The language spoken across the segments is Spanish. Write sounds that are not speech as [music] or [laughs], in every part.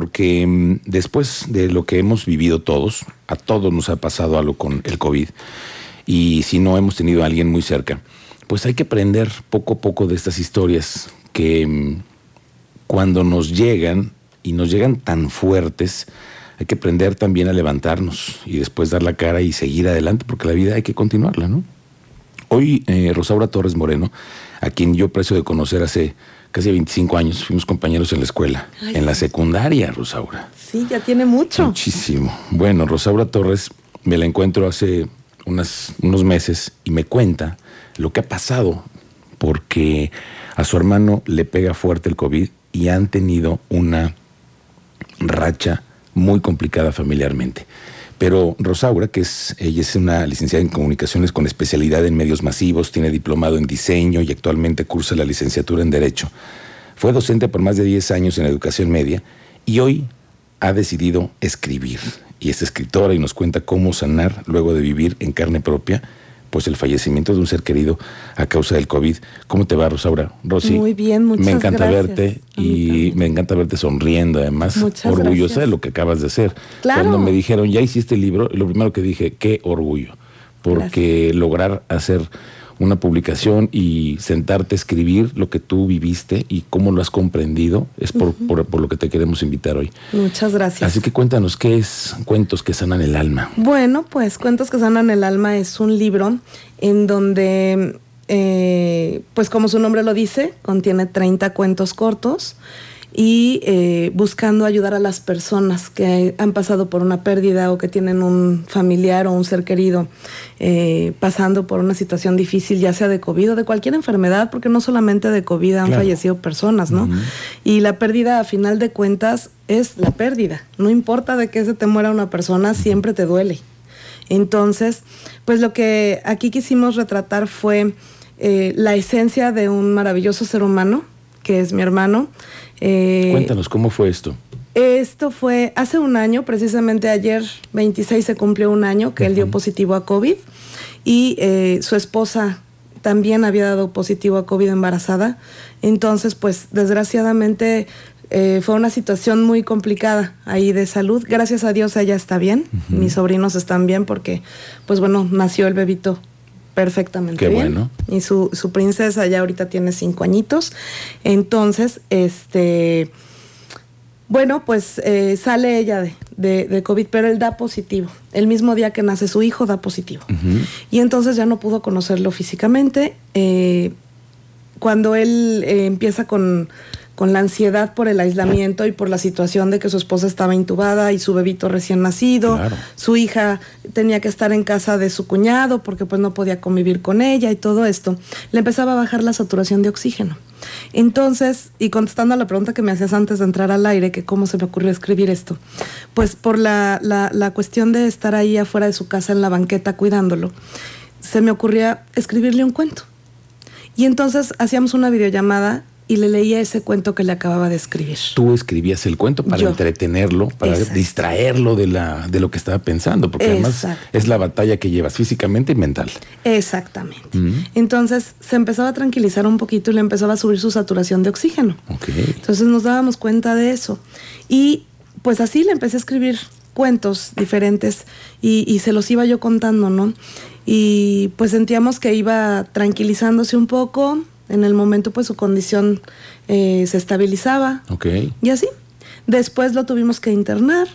porque mm, después de lo que hemos vivido todos, a todos nos ha pasado algo con el COVID, y si no hemos tenido a alguien muy cerca, pues hay que aprender poco a poco de estas historias que mm, cuando nos llegan y nos llegan tan fuertes, hay que aprender también a levantarnos y después dar la cara y seguir adelante, porque la vida hay que continuarla, ¿no? Hoy eh, Rosaura Torres Moreno, a quien yo aprecio de conocer hace casi 25 años, fuimos compañeros en la escuela, en la secundaria, Rosaura. Sí, ya tiene mucho. Muchísimo. Bueno, Rosaura Torres me la encuentro hace unas, unos meses y me cuenta lo que ha pasado, porque a su hermano le pega fuerte el COVID y han tenido una racha muy complicada familiarmente. Pero Rosaura, que es, ella es una licenciada en comunicaciones con especialidad en medios masivos, tiene diplomado en diseño y actualmente cursa la licenciatura en Derecho. Fue docente por más de 10 años en educación media y hoy ha decidido escribir. Y es escritora y nos cuenta cómo sanar luego de vivir en carne propia pues el fallecimiento de un ser querido a causa del COVID. ¿Cómo te va, Rosaura? Rosy. Muy bien, muchas Me encanta gracias. verte y me encanta verte sonriendo, además, Muchas orgullosa gracias. de lo que acabas de hacer. Claro. Cuando me dijeron, ya hiciste el libro, lo primero que dije, qué orgullo, porque lograr hacer una publicación y sentarte a escribir lo que tú viviste y cómo lo has comprendido, es por, por- por lo que te queremos invitar hoy. Muchas gracias. Así que cuéntanos, ¿qué es Cuentos que sanan el alma? Bueno, pues Cuentos que sanan el alma es un libro en donde, eh, pues como su nombre lo dice, contiene 30 cuentos cortos y eh, buscando ayudar a las personas que han pasado por una pérdida o que tienen un familiar o un ser querido eh, pasando por una situación difícil, ya sea de COVID o de cualquier enfermedad, porque no solamente de COVID han Claro. fallecido personas, ¿no? Y la pérdida, a final de cuentas, es la pérdida. No importa de qué se te muera una persona, siempre te duele. Entonces, pues lo que aquí quisimos retratar fue eh, la esencia de un maravilloso ser humano, que es mi hermano. Eh, Cuéntanos, ¿cómo fue esto? esto fue hace un año, precisamente ayer 26 se cumplió un año que él dio positivo a COVID y eh, su esposa también había dado positivo a COVID embarazada. Entonces, pues desgraciadamente eh, fue una situación muy complicada ahí de salud. Gracias a Dios ella está bien, mis sobrinos están bien porque, pues bueno, nació el bebito perfectamente Qué bien. bueno. Y su, su princesa ya ahorita tiene cinco añitos. Entonces, este... Bueno, pues eh, sale ella de, de- de COVID, pero él da positivo. El mismo día que nace su hijo da positivo. Y entonces ya no pudo conocerlo físicamente. Eh, cuando él eh, empieza con, con la ansiedad por el aislamiento y por la situación de que su esposa estaba intubada y su bebito recién nacido, Claro. su hija tenía que estar en casa de su cuñado porque pues no podía convivir con ella y todo esto, le empezaba a bajar la saturación de oxígeno. Entonces, y contestando a la pregunta que me hacías antes de entrar al aire, que cómo se me ocurrió escribir esto, pues por la, la, la cuestión de estar ahí afuera de su casa en la banqueta cuidándolo, se me ocurría escribirle un cuento. Y entonces hacíamos una videollamada y le leía ese cuento que le acababa de escribir. Tú escribías el cuento para Yo. entretenerlo, para Exacto. distraerlo de, la, de lo que estaba pensando, porque además es la batalla que llevas físicamente y mental. Exactamente. Ujú. Entonces se empezaba a tranquilizar un poquito y le empezaba a subir su saturación de oxígeno. Entonces nos dábamos cuenta de eso. Y pues así le empecé a escribir cuentos diferentes y, y se los iba yo contando, ¿no? Y pues sentíamos que iba tranquilizándose un poco. En el momento pues su condición eh, se estabilizaba. Ok. Y así. Después lo tuvimos que internar,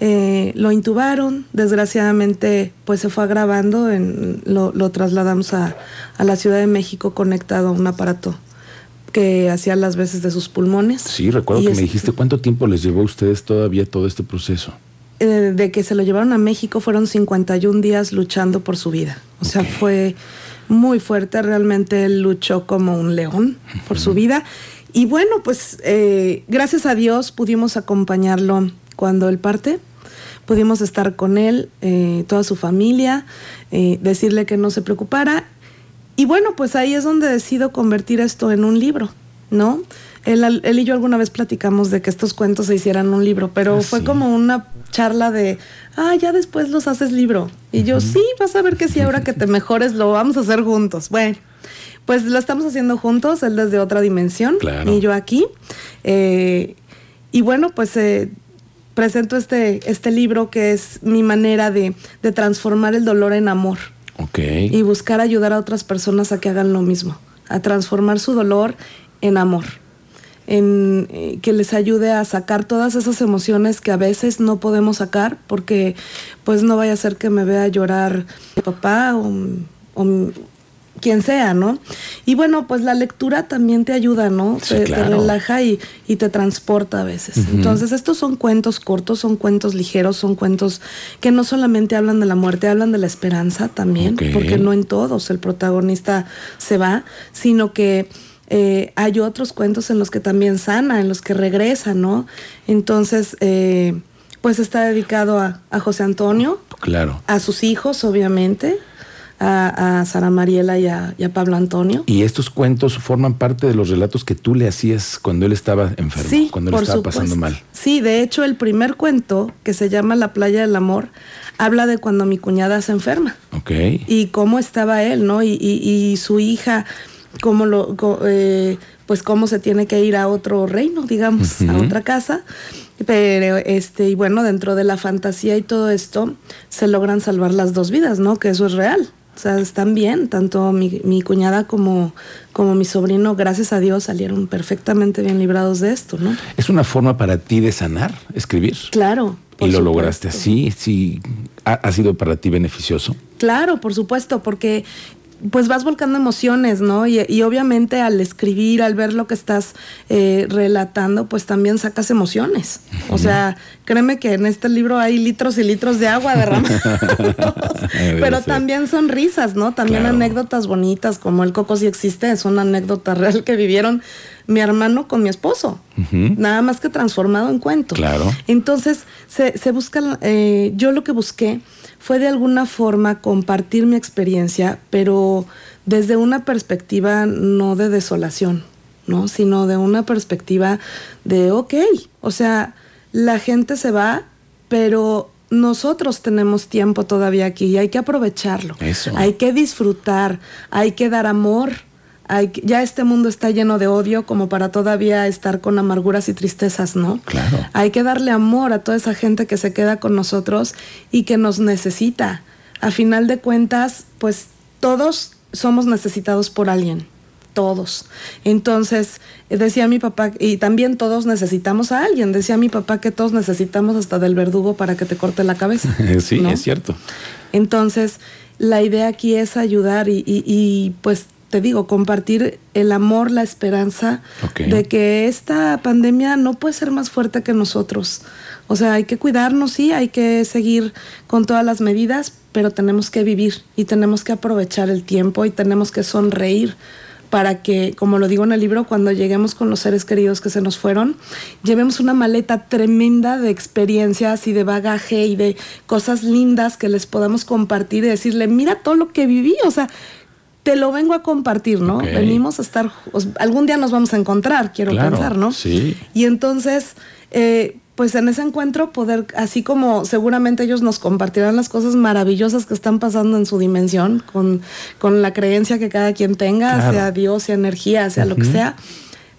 eh, lo intubaron, desgraciadamente pues se fue agravando, en- lo, lo trasladamos a, a la Ciudad de México conectado a un aparato que hacía las veces de sus pulmones. Sí, recuerdo Y que es- me dijiste cuánto tiempo les llevó a ustedes todavía todo este proceso. eh, de que se lo llevaron a México fueron 51 días luchando por su vida. O sea, fue muy fuerte, realmente él luchó como un león por su vida. Y bueno, pues eh, gracias a Dios pudimos acompañarlo cuando él parte, pudimos estar con él, eh, toda su familia, eh, decirle que no se preocupara. Y bueno, pues ahí es donde decido convertir esto en un libro, ¿no? Él, él y yo alguna vez platicamos de que estos cuentos se hicieran un libro, pero Ah, fue sí. como una charla de, ah, ya después los haces libro. Y yo, sí, vas a ver que sí, ahora que te [laughs] mejores lo vamos a hacer juntos. Bueno, pues lo estamos haciendo juntos, él desde otra dimensión Claro. y yo aquí. Eh, y bueno, pues eh, presento este, este libro que es mi manera de, de transformar el dolor en amor. Ok. Y buscar ayudar a otras personas a que hagan lo mismo, a transformar su dolor en amor, en eh, que les ayude a sacar todas esas emociones que a veces no podemos sacar porque pues no vaya a ser que me vea llorar mi papá o, o quien sea, ¿no? Y bueno, pues la lectura también te ayuda, ¿no? Sí, te, claro. te relaja y, y, te transporta a veces. Entonces, estos son cuentos cortos, son cuentos ligeros, son cuentos que no solamente hablan de la muerte, hablan de la esperanza también, Okay. porque no en todos el protagonista se va, sino que eh, hay otros cuentos en los que también sana, en los que regresa, ¿no? Entonces, eh, pues está dedicado a, a José Antonio, Claro. a sus hijos, obviamente, a, a Sara Mariela y a, y a Pablo Antonio. Y estos cuentos forman parte de los relatos que tú le hacías cuando él estaba enfermo, Sí, cuando él por estaba supuesto. pasando mal. Sí, de hecho, el primer cuento, que se llama La playa del amor, habla de cuando mi cuñada se enferma Ok. y cómo estaba él, ¿no? Y, y- y su hija, cómo lo, eh, pues cómo se tiene que ir a otro reino, digamos, a otra casa. Pero, este, y bueno, dentro de la fantasía y todo esto, se logran salvar las dos vidas, ¿no? Que eso es real. O sea, están bien, tanto mi, mi cuñada como, como mi sobrino, gracias a Dios, salieron perfectamente bien librados de esto, ¿no? ¿Es una forma para ti de sanar, escribir? Claro. Y lo supuesto. lograste así, sí. ¿Ha, ha sido para ti beneficioso? Claro, por supuesto, porque pues vas volcando emociones, ¿no? Y, y obviamente al escribir, al ver lo que estás eh, relatando, pues también sacas emociones. O sea, créeme que en este libro hay litros y litros de agua derramados. [laughs] Pero también son risas, ¿no? También Claro. anécdotas bonitas, como el coco sí existe, es una anécdota [laughs] real que vivieron mi hermano con mi esposo. Nada más que transformado en cuento. Claro. Entonces, se, se busca, eh, yo lo que busqué fue de alguna forma compartir mi experiencia, pero desde una perspectiva no de desolación, ¿no? Sino de una perspectiva de, ok, o sea, la gente se va, pero nosotros tenemos tiempo todavía aquí y hay que aprovecharlo. Eso. Hay que disfrutar, hay que dar amor. Hay ya este mundo está lleno de odio como para todavía estar con amarguras y tristezas, ¿no? Claro. Hay que darle amor a toda esa gente que se queda con nosotros y que nos necesita. A final de cuentas, pues todos somos necesitados por alguien. Todos. Entonces, decía mi papá, y también todos necesitamos a alguien. Decía mi papá que todos necesitamos hasta del verdugo para que te corte la cabeza. [laughs] sí, ¿no? es cierto. Entonces, la idea aquí es ayudar y, y- y, pues te digo, compartir el amor, la esperanza de que esta pandemia no puede ser más fuerte que nosotros. O sea, hay que cuidarnos, sí, hay que seguir con todas las medidas, pero tenemos que vivir y tenemos que aprovechar el tiempo y tenemos que sonreír para que, como lo digo en el libro, cuando lleguemos con los seres queridos que se nos fueron, llevemos una maleta tremenda de experiencias y de bagaje y de cosas lindas que les podamos compartir y decirle, mira todo lo que viví, o sea, te lo vengo a compartir, ¿no? Venimos a estar, algún día nos vamos a encontrar, quiero Claro, pensar, ¿no? sí. Y entonces, eh, pues en ese encuentro poder, así como seguramente ellos nos compartirán las cosas maravillosas que están pasando en su dimensión, con, con la creencia que cada quien tenga, Claro. sea Dios, sea energía, sea lo que sea,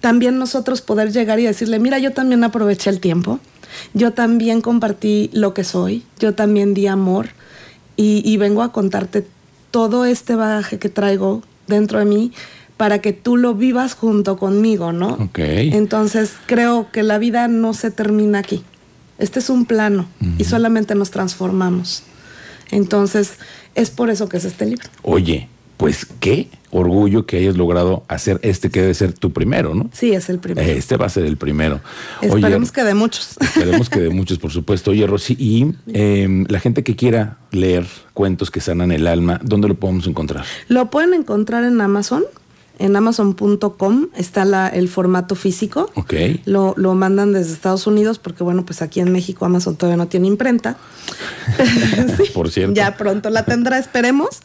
también nosotros poder llegar y decirle, mira, yo también aproveché el tiempo, yo también compartí lo que soy, yo también di amor y, y vengo a contarte todo este bagaje que traigo dentro de mí para que tú lo vivas junto conmigo, ¿no? Ok. Entonces creo que la vida no se termina aquí. Este es un plano y solamente nos transformamos. Entonces es por eso que es este libro. Oye, pues qué orgullo que hayas logrado hacer este que debe ser tu primero, ¿no? Sí, es el primero. Este va a ser el primero. Esperemos que de muchos. [laughs] Esperemos que de muchos, por supuesto. Oye, Rosy, y eh, la gente que quiera leer cuentos que sanan el alma, ¿dónde lo podemos encontrar? Lo pueden encontrar en Amazon. En amazon.com está la- el formato físico. Ok. Lo, lo mandan desde Estados Unidos porque, bueno, pues aquí en México Amazon todavía no tiene imprenta. [laughs] [laughs] Sí, Por cierto. Ya pronto la tendrá, esperemos.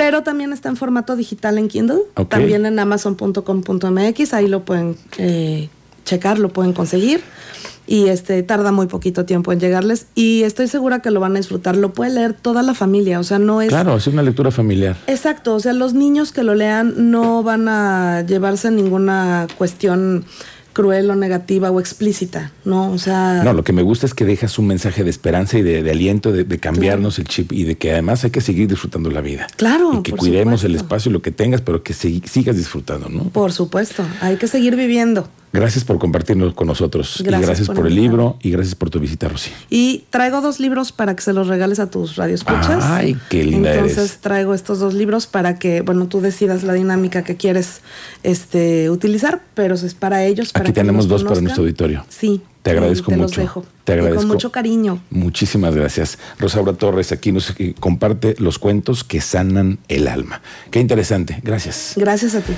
Pero también está en formato digital en Kindle. También en amazon.com.mx. Ahí lo pueden eh, checar, lo pueden conseguir. Y este tarda muy poquito tiempo en llegarles. Y estoy segura que lo van a disfrutar. Lo puede leer toda la familia. O sea, no es. Claro, es una lectura familiar. Exacto, o sea, los niños que lo lean no van a llevarse ninguna cuestión cruel o negativa o explícita, ¿no? O sea... No, lo que me gusta es que dejas un mensaje de esperanza y de, aliento, de, cambiarnos el chip y de que además hay que seguir disfrutando la vida. Claro. Y que cuidemos el espacio, lo que tengas, pero que sigas disfrutando, ¿no? Por supuesto, hay que seguir viviendo. Gracias por compartirnos con nosotros. Gracias y gracias por, el libro y gracias por tu visita, Rosy. Y traigo dos libros para que se los regales a tus radioescuchas. Ay, qué linda Entonces traigo estos dos libros para que, bueno, tú decidas la dinámica que quieres este, utilizar, pero es para ellos. Aquí tenemos dos para nuestro auditorio. Sí. Te agradezco mucho. Los dejo. Te agradezco. con mucho cariño. Muchísimas gracias. Rosaura Torres aquí nos eh, comparte los cuentos que sanan el alma. Qué interesante. Gracias. Gracias a ti.